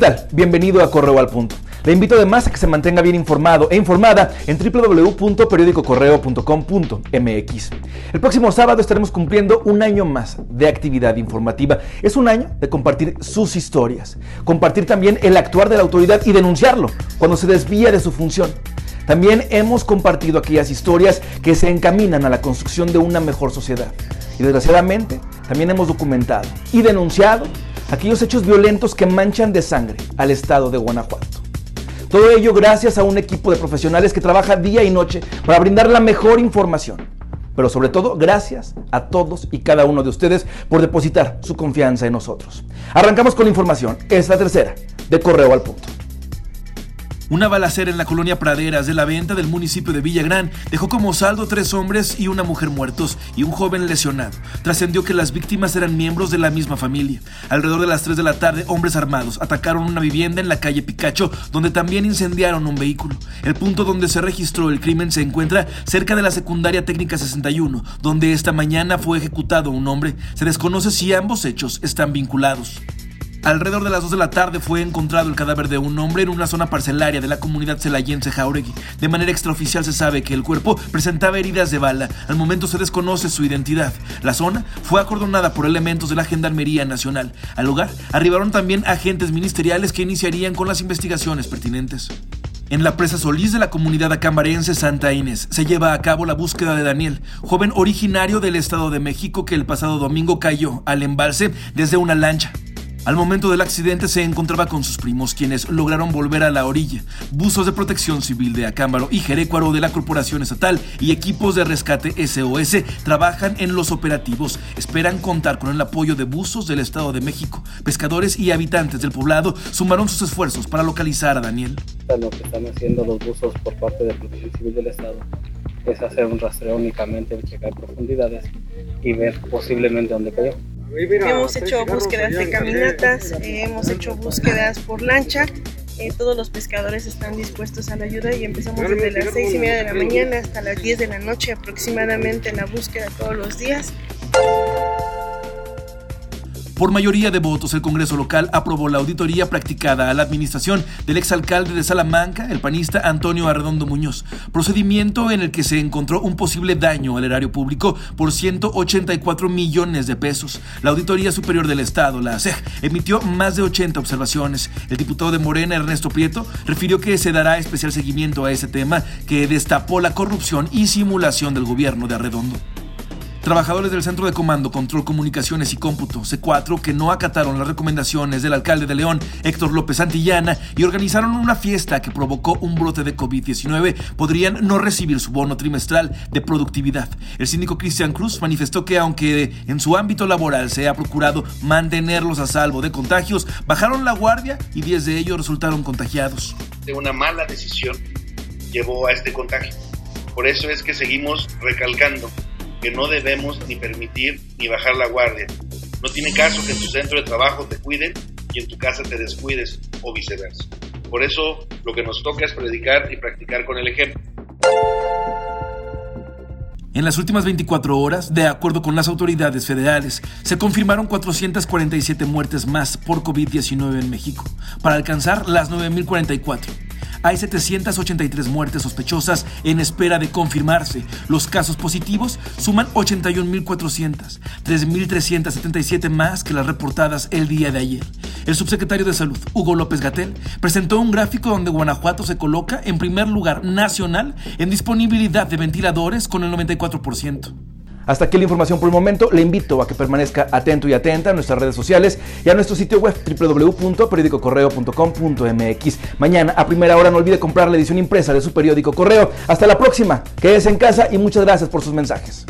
tal? Bienvenido a Correo al Punto. Le invito además a que se mantenga bien informado e informada en www.periodicocorreo.com.mx. El próximo sábado estaremos cumpliendo un año más de actividad informativa. Es un año de compartir sus historias, compartir también el actuar de la autoridad y denunciarlo cuando se desvía de su función. También hemos compartido aquellas historias que se encaminan a la construcción de una mejor sociedad. Y desgraciadamente también hemos documentado y denunciado aquellos hechos violentos que manchan de sangre al estado de Guanajuato. Todo ello gracias a un equipo de profesionales que trabaja día y noche para brindar la mejor información. Pero sobre todo, gracias a todos y cada uno de ustedes por depositar su confianza en nosotros. Arrancamos con la información. Es la tercera de Correo al Punto. Una balacera en la colonia Praderas de la venta del municipio de Villagrán dejó como saldo tres hombres y una mujer muertos y un joven lesionado. Trascendió que las víctimas eran miembros de la misma familia. Alrededor de las 3 de la tarde, hombres armados atacaron una vivienda en la calle Picacho, donde también incendiaron un vehículo. El punto donde se registró el crimen se encuentra cerca de la secundaria técnica 61, donde esta mañana fue ejecutado un hombre. Se desconoce si ambos hechos están vinculados. Alrededor de las 2 de la tarde fue encontrado el cadáver de un hombre en una zona parcelaria de la comunidad celayense Jauregui. De manera extraoficial se sabe que el cuerpo presentaba heridas de bala. Al momento se desconoce su identidad. La zona fue acordonada por elementos de la Gendarmería Nacional. Al lugar arribaron también agentes ministeriales que iniciarían con las investigaciones pertinentes. En la presa Solís de la comunidad acambarense Santa Inés se lleva a cabo la búsqueda de Daniel, joven originario del Estado de México que el pasado domingo cayó al embalse desde una lancha. Al momento del accidente se encontraba con sus primos, quienes lograron volver a la orilla. Buzos de protección civil de Acámbaro y Jerecuaro de la Corporación Estatal y equipos de rescate SOS trabajan en los operativos. Esperan contar con el apoyo de buzos del Estado de México. Pescadores y habitantes del poblado sumaron sus esfuerzos para localizar a Daniel. Lo que están haciendo los buzos por parte de Protección Civil del Estado es hacer un rastreo únicamente, checar profundidades y ver posiblemente dónde cayó. Hemos hecho búsquedas de caminatas, eh, hemos hecho búsquedas por lancha. Eh, todos los pescadores están dispuestos a la ayuda y empezamos desde las seis y media de la mañana hasta las 10 de la noche aproximadamente en la búsqueda todos los días. Por mayoría de votos, el Congreso local aprobó la auditoría practicada a la administración del exalcalde de Salamanca, el panista Antonio Arredondo Muñoz, procedimiento en el que se encontró un posible daño al erario público por 184 millones de pesos. La Auditoría Superior del Estado, la ASEG, emitió más de 80 observaciones. El diputado de Morena, Ernesto Prieto, refirió que se dará especial seguimiento a ese tema que destapó la corrupción y simulación del gobierno de Arredondo. Trabajadores del Centro de Comando, Control, Comunicaciones y Cómputo, C4, que no acataron las recomendaciones del alcalde de León, Héctor López Santillana, y organizaron una fiesta que provocó un brote de COVID-19, podrían no recibir su bono trimestral de productividad. El síndico Cristian Cruz manifestó que aunque en su ámbito laboral se ha procurado mantenerlos a salvo de contagios, bajaron la guardia y 10 de ellos resultaron contagiados. De una mala decisión llevó a este contagio. Por eso es que seguimos recalcando que no debemos ni permitir ni bajar la guardia. No tiene caso que en tu centro de trabajo te cuiden y en tu casa te descuides o viceversa. Por eso lo que nos toca es predicar y practicar con el ejemplo. En las últimas 24 horas, de acuerdo con las autoridades federales, se confirmaron 447 muertes más por COVID-19 en México, para alcanzar las 9.044 hay 783 muertes sospechosas en espera de confirmarse. Los casos positivos suman 81.400, 3.377 más que las reportadas el día de ayer. El subsecretario de Salud, Hugo López Gatel, presentó un gráfico donde Guanajuato se coloca en primer lugar nacional en disponibilidad de ventiladores con el 94%. Hasta aquí la información por el momento. Le invito a que permanezca atento y atenta a nuestras redes sociales y a nuestro sitio web www.periodicocorreo.com.mx. Mañana a primera hora no olvide comprar la edición impresa de su periódico Correo. Hasta la próxima. Quédese en casa y muchas gracias por sus mensajes.